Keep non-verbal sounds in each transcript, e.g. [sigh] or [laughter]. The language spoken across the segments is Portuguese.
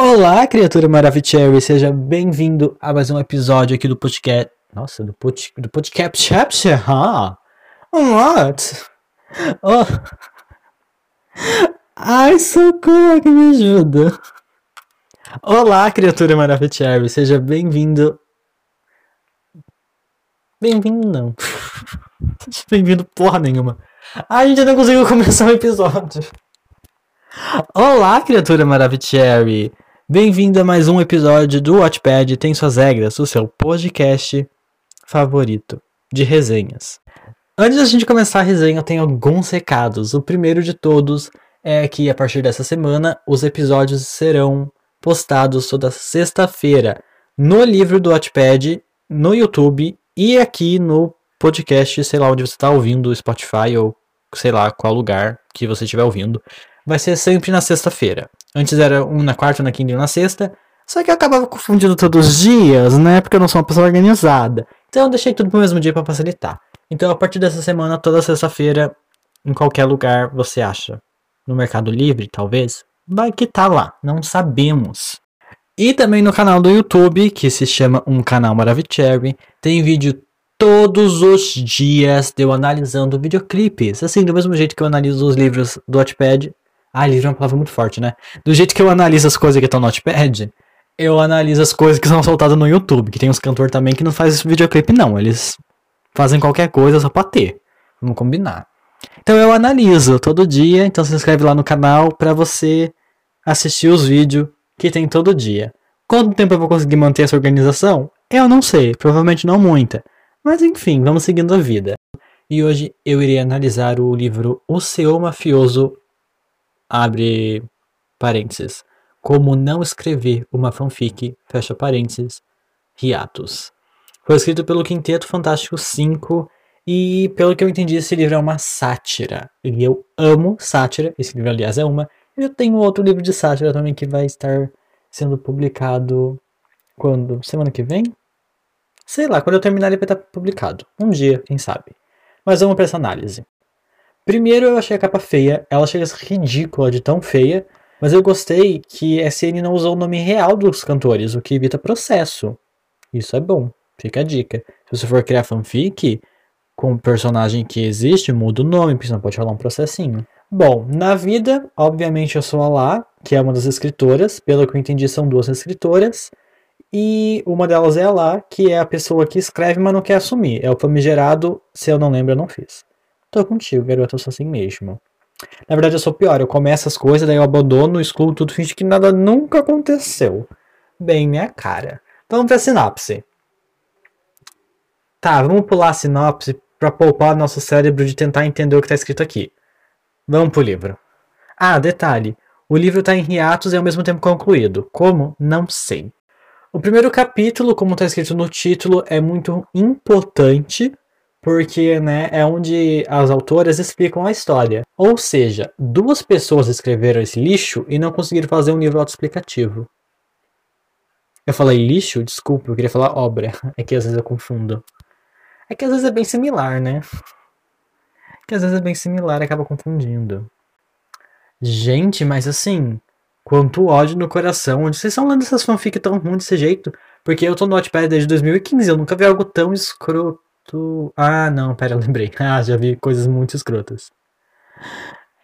Olá, criatura Maravicherry, seja bem-vindo a mais um episódio aqui do podcast. Nossa, do, pod... do podcast Chapter, huh? What? Oh. Ai, socorro, que me ajuda. Olá, criatura Maravicherry, seja bem-vindo. Bem-vindo, não. [laughs] bem-vindo porra nenhuma. Ai, a gente não conseguiu começar o episódio. Olá, criatura Maravicherry. Bem-vindo a mais um episódio do Watchpad Tem Suas Regras, o seu podcast favorito de resenhas. Antes da gente começar a resenha, eu tenho alguns recados. O primeiro de todos é que a partir dessa semana os episódios serão postados toda sexta-feira no livro do Watchpad, no YouTube e aqui no podcast, sei lá onde você está ouvindo, Spotify ou sei lá qual lugar que você estiver ouvindo. Vai ser sempre na sexta-feira. Antes era um na quarta, na quinta e na sexta. Só que eu acabava confundindo todos os dias, né? Porque eu não sou uma pessoa organizada. Então eu deixei tudo pro mesmo dia para facilitar. Então a partir dessa semana, toda sexta-feira, em qualquer lugar você acha. No Mercado Livre, talvez. Vai que tá lá. Não sabemos. E também no canal do YouTube, que se chama Um Canal Maravicherry, tem vídeo todos os dias de eu analisando videoclipes. Assim, do mesmo jeito que eu analiso os livros do Watchpad, ah, livro é uma palavra muito forte, né? Do jeito que eu analiso as coisas que estão no Notepad, eu analiso as coisas que são soltadas no YouTube. Que tem uns cantores também que não fazem videoclipe, não. Eles fazem qualquer coisa só pra ter. Vamos combinar. Então eu analiso todo dia. Então se inscreve lá no canal pra você assistir os vídeos que tem todo dia. Quanto tempo eu vou conseguir manter essa organização? Eu não sei. Provavelmente não muita. Mas enfim, vamos seguindo a vida. E hoje eu irei analisar o livro O Seu Mafioso abre parênteses, como não escrever uma fanfic, fecha parênteses, hiatus. Foi escrito pelo Quinteto Fantástico 5 e, pelo que eu entendi, esse livro é uma sátira. E eu amo sátira, esse livro, aliás, é uma. Eu tenho outro livro de sátira também que vai estar sendo publicado quando? Semana que vem? Sei lá, quando eu terminar ele vai estar publicado. Um dia, quem sabe. Mas vamos para essa análise. Primeiro eu achei a capa feia, ela chega ridícula de tão feia, mas eu gostei que SN não usou o nome real dos cantores, o que evita processo. Isso é bom, fica a dica. Se você for criar fanfic com um personagem que existe, muda o nome, porque senão pode rolar um processinho. Bom, na vida, obviamente eu sou a Lá, que é uma das escritoras, pelo que eu entendi são duas escritoras, e uma delas é a Lá, que é a pessoa que escreve, mas não quer assumir. É o famigerado, se eu não lembro, eu não fiz. Tô contigo, garoto, eu sou assim mesmo. Na verdade, eu sou pior. Eu começo as coisas, daí eu abandono, excluo tudo, finge que nada nunca aconteceu. Bem, minha cara. Vamos pra sinopse. Tá, vamos pular a sinopse para poupar nosso cérebro de tentar entender o que tá escrito aqui. Vamos pro livro. Ah, detalhe. O livro tá em hiatos e ao mesmo tempo concluído. Como? Não sei. O primeiro capítulo, como está escrito no título, é muito importante porque né, é onde as autoras explicam a história. Ou seja, duas pessoas escreveram esse lixo e não conseguiram fazer um livro autoexplicativo. Eu falei lixo? Desculpa, eu queria falar obra. [laughs] É que às vezes eu confundo. É que às vezes é bem similar, né? É que às vezes é bem similar acaba confundindo. Gente, mas assim, quanto ódio no coração. Onde vocês estão lendo essas fanfic tão ruins desse jeito? Porque eu tô no Notepad desde 2015, eu nunca vi algo tão escroto Ah, não, pera, [laughs] lembrei. Ah, já vi coisas muito escrotas.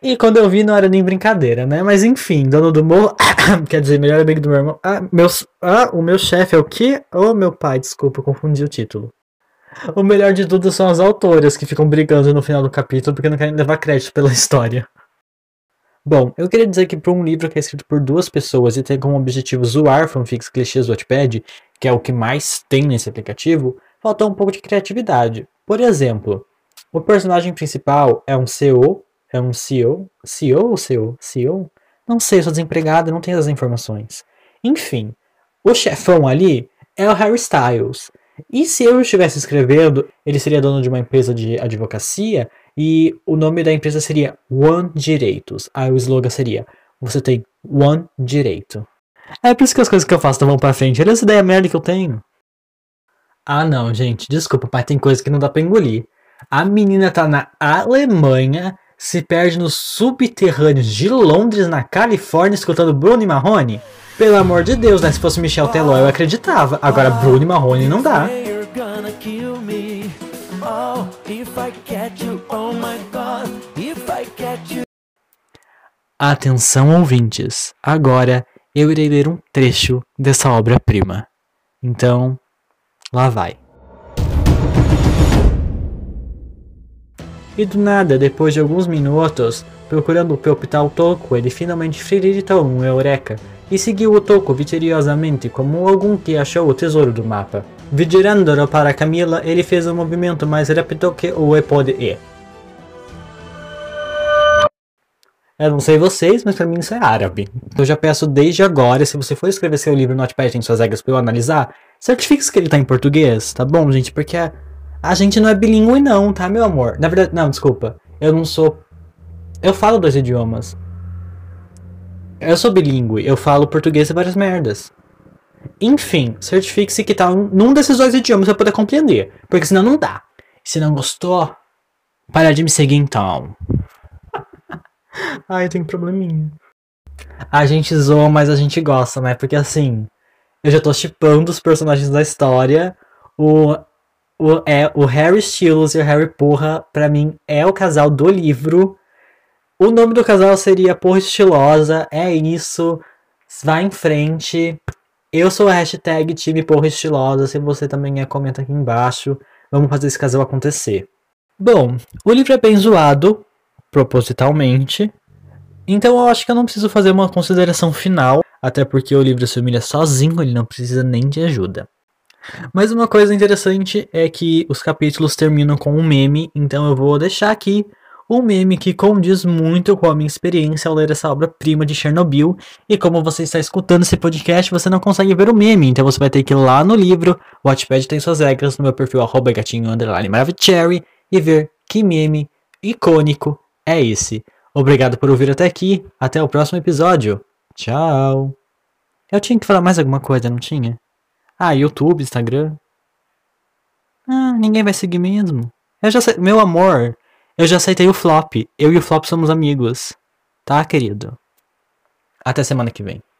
E quando eu vi não era nem brincadeira, né? Mas enfim, dono do morro. [coughs] quer dizer, melhor amigo do meu irmão. Ah, meus... ah o meu chefe é o quê? Oh, meu pai, desculpa, eu confundi o título. O melhor de tudo são as autoras que ficam brigando no final do capítulo porque não querem levar crédito pela [laughs] história. Bom, eu queria dizer que para um livro que é escrito por duas pessoas e tem como objetivo zoar fanfics clichês do Wattpad, que é o que mais tem nesse aplicativo, faltou um pouco de criatividade. Por exemplo, o personagem principal é um CEO, é um CEO, CEO ou CEO? CEO? Não sei, sou desempregado, não tenho as informações. Enfim, o chefão ali é o Harry Styles. E se eu estivesse escrevendo, ele seria dono de uma empresa de advocacia e o nome da empresa seria One Direitos. Aí o slogan seria: Você tem One Direito. É por isso que as coisas que eu faço não vão pra frente. Olha essa ideia merda que eu tenho. Ah, não, gente, desculpa, mas tem coisa que não dá pra engolir. A menina tá na Alemanha, se perde nos subterrâneos de Londres, na Califórnia, escutando Bruno e Marrone. Pelo amor de Deus, né? Se fosse Michel Teló, eu acreditava. Agora, Bruno e Marrone não dá. Oh, oh. Atenção, ouvintes. Agora eu irei ler um trecho dessa obra-prima. Então, lá vai. E do nada, depois de alguns minutos, procurando pelo Pital Toco, ele finalmente acreditou um eureka e seguiu o Toco vitoriosamente como algum que achou o tesouro do mapa. Vigirando para Camila, ele fez um movimento mais rápido que o iPod E. Eu não sei vocês, mas pra mim isso é árabe. Então já peço desde agora, se você for escrever seu livro no Notepad tem suas regras pra eu analisar, certifique que ele tá em português, tá bom, gente? Porque a, a gente não é bilíngue não, tá, meu amor? Na verdade, não, desculpa. Eu não sou... Eu falo dois idiomas. Eu sou bilíngue, eu falo português e várias merdas. Enfim, certifique-se que tá num desses dois idiomas pra poder compreender. Porque senão não dá. Se não gostou, para de me seguir então. [laughs] Ai, tem probleminha. A gente zoa, mas a gente gosta, né? Porque assim, eu já tô chipando os personagens da história. O, o, é, o Harry Styles e o Harry Porra, pra mim, é o casal do livro. O nome do casal seria Porra Estilosa. É isso. Vai em frente. Eu sou a hashtag time Porra Estilosa. Se você também é, comenta aqui embaixo. Vamos fazer esse casal acontecer. Bom, o livro é bem zoado, propositalmente. Então eu acho que eu não preciso fazer uma consideração final, até porque o livro se humilha sozinho, ele não precisa nem de ajuda. Mas uma coisa interessante é que os capítulos terminam com um meme, então eu vou deixar aqui um meme que condiz muito com a minha experiência ao ler essa obra-prima de Chernobyl. E como você está escutando esse podcast, você não consegue ver o meme, então você vai ter que ir lá no livro, o Watchpad tem suas regras, no meu perfil arroba gatinho e ver que meme icônico é esse. Obrigado por ouvir até aqui. Até o próximo episódio. Tchau. Eu tinha que falar mais alguma coisa, não tinha? Ah, YouTube, Instagram. Ah, ninguém vai seguir mesmo. Eu já sei, meu amor, eu já aceitei o flop. Eu e o flop somos amigos. Tá, querido? Até semana que vem.